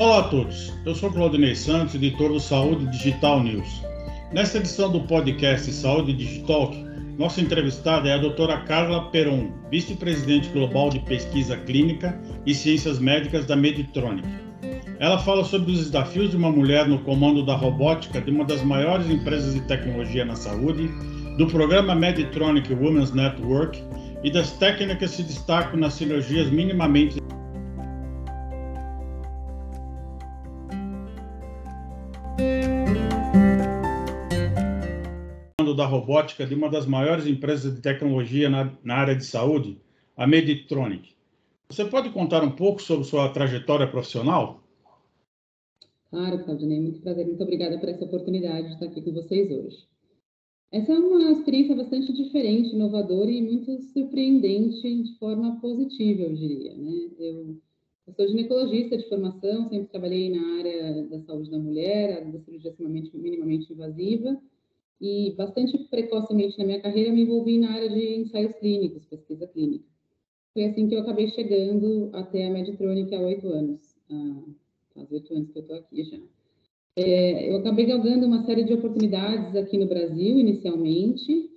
Olá a todos, eu sou Claudinei Santos, editor do Saúde Digital News. Nesta edição do podcast Saúde Digital, nossa entrevistada é a doutora Carla Peron, vice-presidente global de pesquisa clínica e ciências médicas da Meditronic. Ela fala sobre os desafios de uma mulher no comando da robótica de uma das maiores empresas de tecnologia na saúde, do programa Meditronic Women's Network e das técnicas que se destacam nas cirurgias minimamente robótica de uma das maiores empresas de tecnologia na, na área de saúde, a Meditronic. Você pode contar um pouco sobre sua trajetória profissional? Claro, Claudinei, muito prazer, muito obrigada por essa oportunidade de estar aqui com vocês hoje. Essa é uma experiência bastante diferente, inovadora e muito surpreendente de forma positiva, eu diria. Né? Eu, eu sou ginecologista de formação, sempre trabalhei na área da saúde da mulher, da cirurgia minimamente invasiva, e bastante precocemente na minha carreira me envolvi na área de ensaios clínicos, pesquisa clínica. Foi assim que eu acabei chegando até a Meditronic há oito anos, há oito anos que eu estou aqui já. É, eu acabei galgando uma série de oportunidades aqui no Brasil, inicialmente.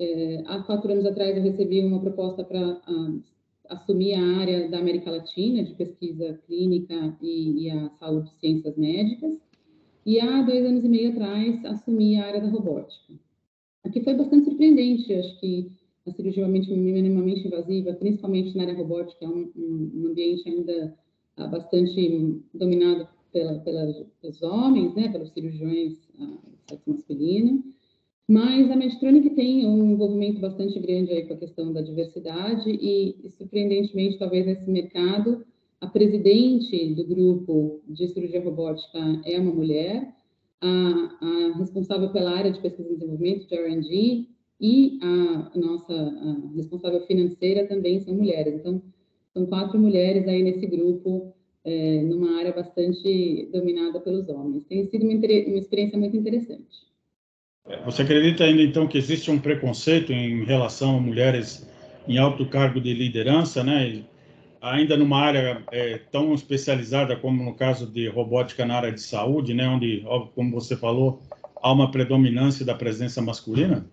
É, há quatro anos atrás eu recebi uma proposta para assumir a área da América Latina, de pesquisa clínica e, e a saúde e ciências médicas. E há dois anos e meio atrás, assumi a área da robótica. O que foi bastante surpreendente, acho que a cirurgia minimamente invasiva, principalmente na área robótica, é um, um ambiente ainda ah, bastante dominado pela, pelos homens, né, pelos cirurgiões uh, sexo masculino. Mas a Medtronic tem um envolvimento bastante grande aí com a questão da diversidade e, surpreendentemente, talvez nesse mercado, a presidente do grupo de cirurgia robótica é uma mulher, a, a responsável pela área de pesquisa e desenvolvimento, de R&D, e a, nossa a responsável financeira também são mulheres. Então, são quatro mulheres aí nesse grupo, é, numa área bastante dominada pelos homens. Tem sido uma, uma experiência muito interessante. Você acredita ainda, então, que existe um preconceito em relação a mulheres em alto cargo de liderança, né? Ainda numa área é, tão especializada como no caso de robótica na área de saúde, né, onde, como você falou, há uma predominância da presença masculina?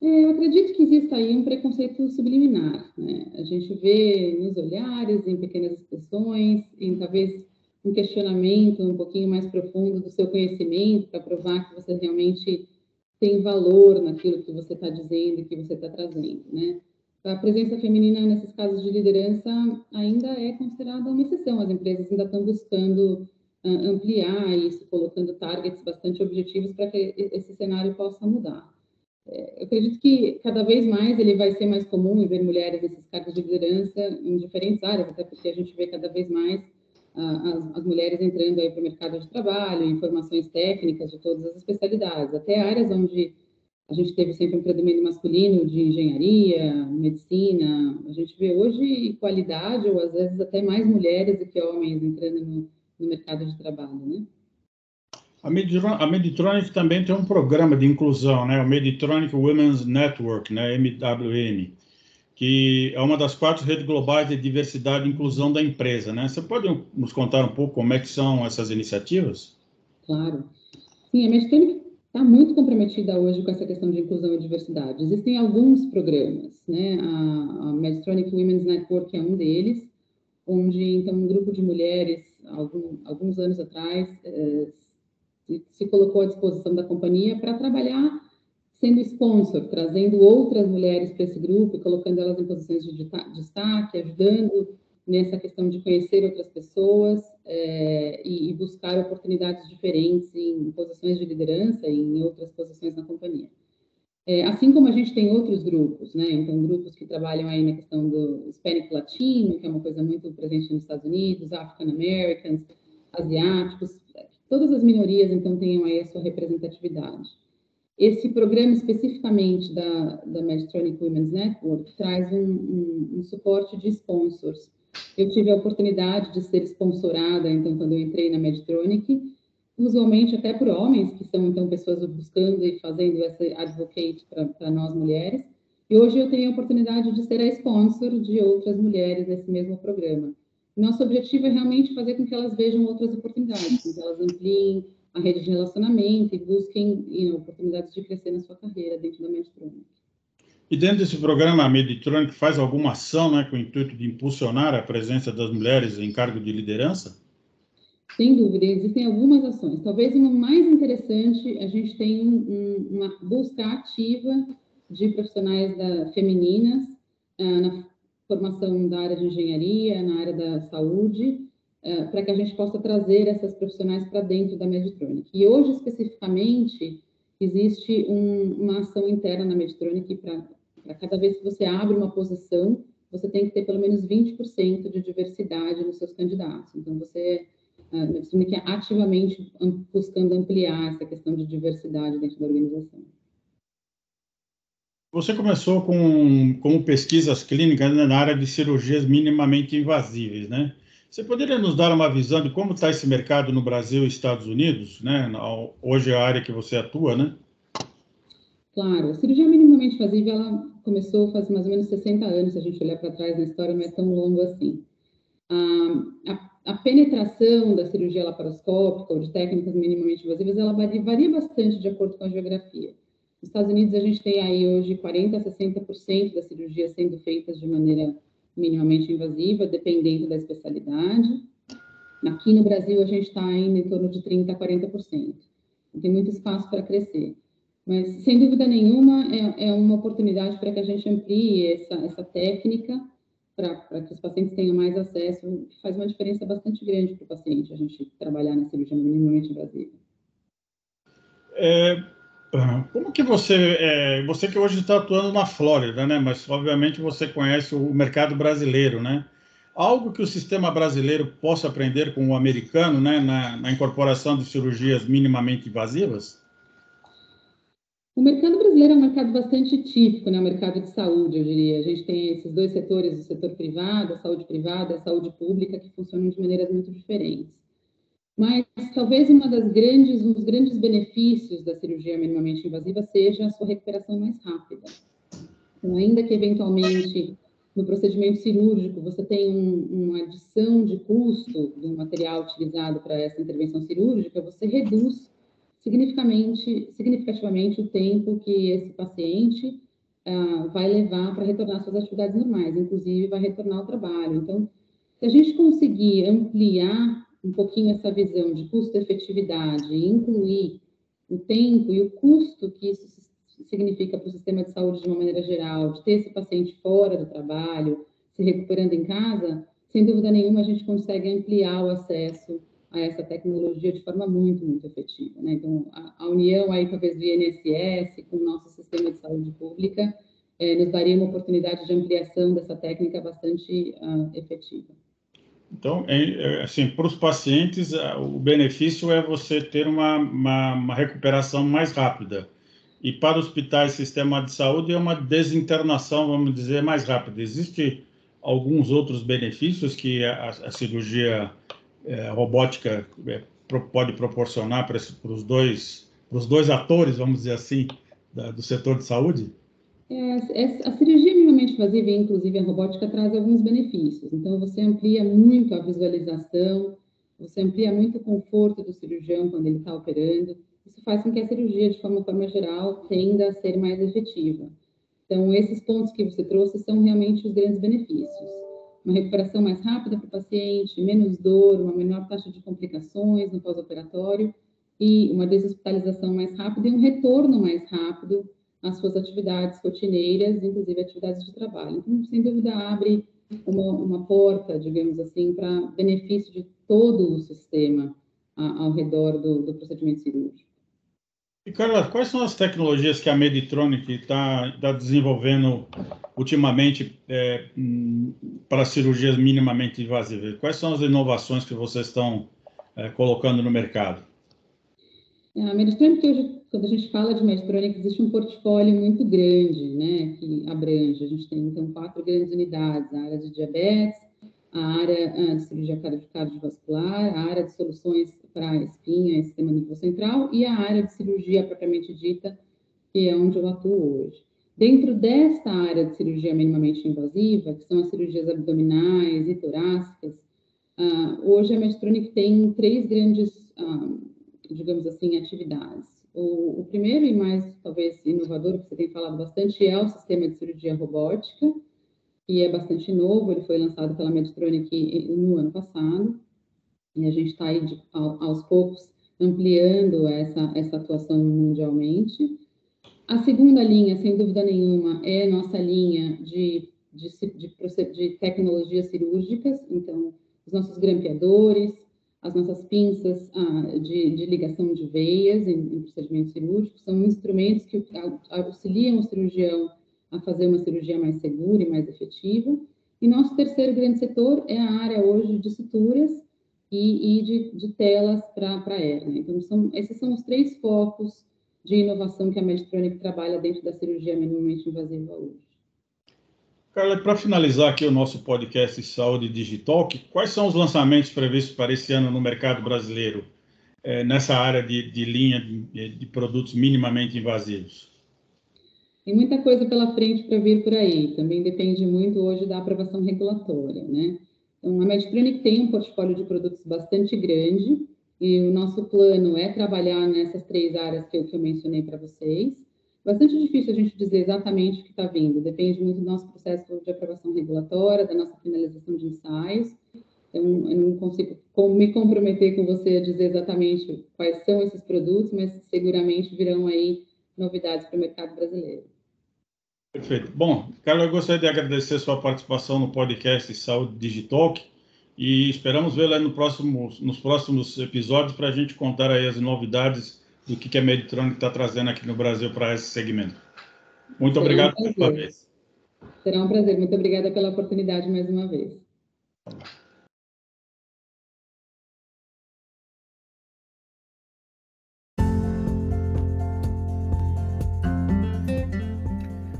É, eu acredito que exista aí um preconceito subliminar. Né? A gente vê nos olhares, em pequenas expressões, em talvez um questionamento um pouquinho mais profundo do seu conhecimento para provar que você realmente tem valor naquilo que você está dizendo e que você está trazendo, né? A presença feminina nesses casos de liderança ainda é considerada uma exceção. As empresas ainda estão buscando uh, ampliar isso, colocando targets bastante objetivos para que esse cenário possa mudar. É, eu acredito que cada vez mais ele vai ser mais comum ver mulheres nesses cargos de liderança em diferentes áreas, até porque a gente vê cada vez mais uh, as, as, mulheres entrando aí para o mercado de trabalho, informações técnicas de todas as especialidades, até áreas onde a gente teve sempre um predomínio masculino de engenharia, medicina. A gente vê hoje qualidade, ou às vezes até mais mulheres do que homens entrando no, no mercado de trabalho, né? A Meditronic também tem um programa de inclusão, né? O Meditronic Women's Network, né? MWN, que é uma das quatro redes globais de diversidade e inclusão da empresa, né? Você pode nos contar um pouco como é que são essas iniciativas? Claro. Sim, a Meditronic está muito comprometida hoje com essa questão de inclusão e diversidade. Existem alguns programas, né? A, a Women's Network é um deles, onde então um grupo de mulheres, algum, alguns anos atrás, eh, se, colocou à disposição da companhia para trabalhar sendo sponsor, trazendo outras mulheres para esse grupo, colocando elas em posições de destaque, ajudando nessa questão de conhecer outras pessoas é, e, buscar oportunidades diferentes em posições de liderança e em outras posições na companhia. É, assim como a gente tem outros grupos, né? Então, grupos que trabalham aí na questão do Hispanic Latino, que é uma coisa muito presente nos Estados Unidos, African Americans, asiáticos, todas as minorias, então, tenham aí a sua representatividade. Esse programa especificamente da, da Medtronic Women's Network traz um, um, um suporte de sponsors eu tive a oportunidade de ser sponsorada, então, quando eu entrei na Medtronic, usualmente até por homens, que são, então, pessoas buscando e fazendo essa advocate para nós mulheres. E hoje eu tenho a oportunidade de ser a sponsor de outras mulheres nesse mesmo programa. Nosso objetivo é realmente fazer com que elas vejam outras oportunidades, que elas ampliem a rede de relacionamento e busquem oportunidades de crescer na sua carreira dentro da Medtronic. E dentro desse programa, a Medtronic faz alguma ação né, com o intuito de impulsionar a presença das mulheres em cargo de liderança? Sem dúvida, existem algumas ações. Talvez uma mais interessante, a gente tem um, uma busca ativa de profissionais da, femininas uh, na formação da área de engenharia, na área da saúde, uh, para que a gente possa trazer essas profissionais para dentro da Medtronic. E hoje, especificamente, existe um, uma ação interna na Medtronic para cada vez que você abre uma posição, você tem que ter pelo menos 20% de diversidade nos seus candidatos. Então, você a Medtronic é ativamente buscando ampliar essa questão de diversidade dentro da organização. Você começou com, com pesquisas clínicas né, na área de cirurgias minimamente invasíveis, né? Você poderia nos dar uma visão de como está esse mercado no Brasil e Estados Unidos, né? Hoje é a área que você atua, né? Claro, a cirurgia minimamente invasiva ela começou faz mais ou menos 60 anos, se a gente olhar para trás na história, não é tão longo assim. Ah, a, a, penetração da cirurgia laparoscópica ou de técnicas minimamente invasivas, ela varia, varia bastante de acordo com a geografia. Nos Estados Unidos, a gente tem aí hoje 40% a 60% das cirurgias sendo feitas de maneira minimamente invasiva, dependendo da especialidade. Aqui no Brasil, a gente está ainda em torno de 30% a 40%. Tem muito espaço para crescer. Mas, sem dúvida nenhuma, é, é uma oportunidade para que a gente amplie essa, essa técnica para que os pacientes tenham mais acesso, faz uma diferença bastante grande para o paciente a gente trabalhar na cirurgia minimamente invasiva. É, como que você, é, você que hoje está atuando na Flórida, né? Mas obviamente você conhece o mercado brasileiro, né? Algo que o sistema brasileiro possa aprender com o americano, né? Na, na incorporação de cirurgias minimamente invasivas? O mercado brasileiro é um mercado bastante típico, né? O mercado de saúde, eu diria. A gente tem esses dois setores, o setor privado, a saúde privada, a saúde pública, que funcionam de maneiras muito diferentes. Mas talvez uma das grandes, um dos grandes benefícios da cirurgia minimamente invasiva seja a sua recuperação mais rápida. Então, ainda que eventualmente no procedimento cirúrgico você tenha um, uma adição de custo do material utilizado para essa intervenção cirúrgica, você reduz significativamente, significativamente o tempo que esse paciente uh, vai levar para retornar às suas atividades normais, inclusive vai retornar ao trabalho. Então, se a gente conseguir ampliar um pouquinho essa visão de custo-efetividade, incluir o tempo e o custo que isso significa para o sistema de saúde de uma maneira geral, de ter esse paciente fora do trabalho, se recuperando em casa, sem dúvida nenhuma a gente consegue ampliar o acesso a essa tecnologia de forma muito, muito efetiva. Né? Então, a, a, união aí, talvez, do INSS com o nosso sistema de saúde pública é, nos daria uma oportunidade de ampliação dessa técnica bastante uh, efetiva. Então, é, é, assim, para os pacientes, o benefício é você ter uma, uma, uma, recuperação mais rápida. E para hospitais e sistema de saúde é uma desinternação, vamos dizer, mais rápida. Existem alguns outros benefícios que a, a cirurgia é, robótica é, pode proporcionar para, para, os dois, para os dois atores, vamos dizer assim, da, do setor de saúde? É, a cirurgia minimamente invasiva, inclusive a robótica, traz alguns benefícios. Então, você amplia muito a visualização, você amplia muito o conforto do cirurgião quando ele está operando. Isso faz com que a cirurgia, de forma, forma geral, tenda a ser mais efetiva. Então, esses pontos que você trouxe são realmente os grandes benefícios. Uma recuperação mais rápida para o paciente, menos dor, uma menor taxa de complicações no pós-operatório e uma deshospitalização mais rápida e um retorno mais rápido as suas atividades rotineiras, inclusive atividades de trabalho. Então, sem dúvida, abre uma, uma porta, digamos assim, para benefício de todo o sistema a, ao redor do, do, procedimento cirúrgico. E, Carla, quais são as tecnologias que a Meditronic está tá desenvolvendo ultimamente é, para cirurgias minimamente invasivas? Quais são as inovações que vocês estão é, colocando no mercado? A Meditronic hoje quando a gente fala de Medtronic, existe um portfólio muito grande, né, que abrange. A gente tem, então, quatro grandes unidades, a área de diabetes, a área ah, de cirurgia cardiovascular, a área de soluções para espinha e sistema nervoso central e a área de cirurgia propriamente dita, que é onde eu atuo hoje. Dentro desta área de cirurgia minimamente invasiva, que são as cirurgias abdominais e torácicas, Uh, hoje a Medtronic tem três grandes, uh, digamos assim, atividades. O, o, primeiro e mais, talvez, inovador, que você tem falado bastante, é o sistema de cirurgia robótica, que é bastante novo, ele foi lançado pela Medtronic no ano passado, e a gente está aí, de, aos poucos, ampliando essa, essa atuação mundialmente. A segunda linha, sem dúvida nenhuma, é nossa linha de, de, de, de tecnologias cirúrgicas, então, os nossos grampeadores, as nossas pinças ah, de, de, ligação de veias em, em, procedimentos cirúrgicos, são instrumentos que auxiliam o cirurgião a fazer uma cirurgia mais segura e mais efetiva. E nosso terceiro grande setor é a área hoje de suturas e, e de, de, telas para a hérnia. Então, são, esses são os três focos de inovação que a Medtronic trabalha dentro da cirurgia minimamente invasiva hoje. Carla, para finalizar aqui o nosso podcast Saúde Digital, quais são os lançamentos previstos para esse ano no mercado brasileiro, é, nessa área de, de linha de, de, produtos minimamente invasivos? Tem muita coisa pela frente para vir por aí, também depende muito hoje da aprovação regulatória, né? Então, a Medtronic tem um portfólio de produtos bastante grande, e o nosso plano é trabalhar nessas três áreas que eu, que eu mencionei para vocês. Bastante difícil a gente dizer exatamente o que está vindo, depende muito do nosso processo de aprovação regulatória, da nossa finalização de ensaios. Então, eu não consigo me comprometer com você a dizer exatamente quais são esses produtos, mas seguramente virão aí novidades para o mercado brasileiro. Perfeito. Bom, Carlos, eu gostaria de agradecer sua participação no podcast Saúde Digitalk e esperamos vê-la no próximo, nos próximos episódios para a gente contar aí as novidades do que, que a Meditronic está trazendo aqui no Brasil para esse segmento. Muito Será obrigado um uma vez. Será um prazer. Muito obrigada pela oportunidade mais uma vez.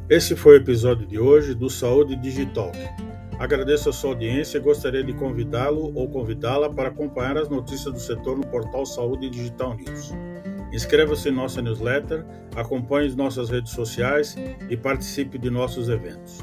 Esse foi o episódio de hoje do Saúde Digital. Agradeço a sua audiência e gostaria de convidá-lo ou convidá-la para acompanhar as notícias do setor no portal Saúde Digital News. Inscreva-se em nossa newsletter, acompanhe nossas redes sociais e participe de nossos eventos.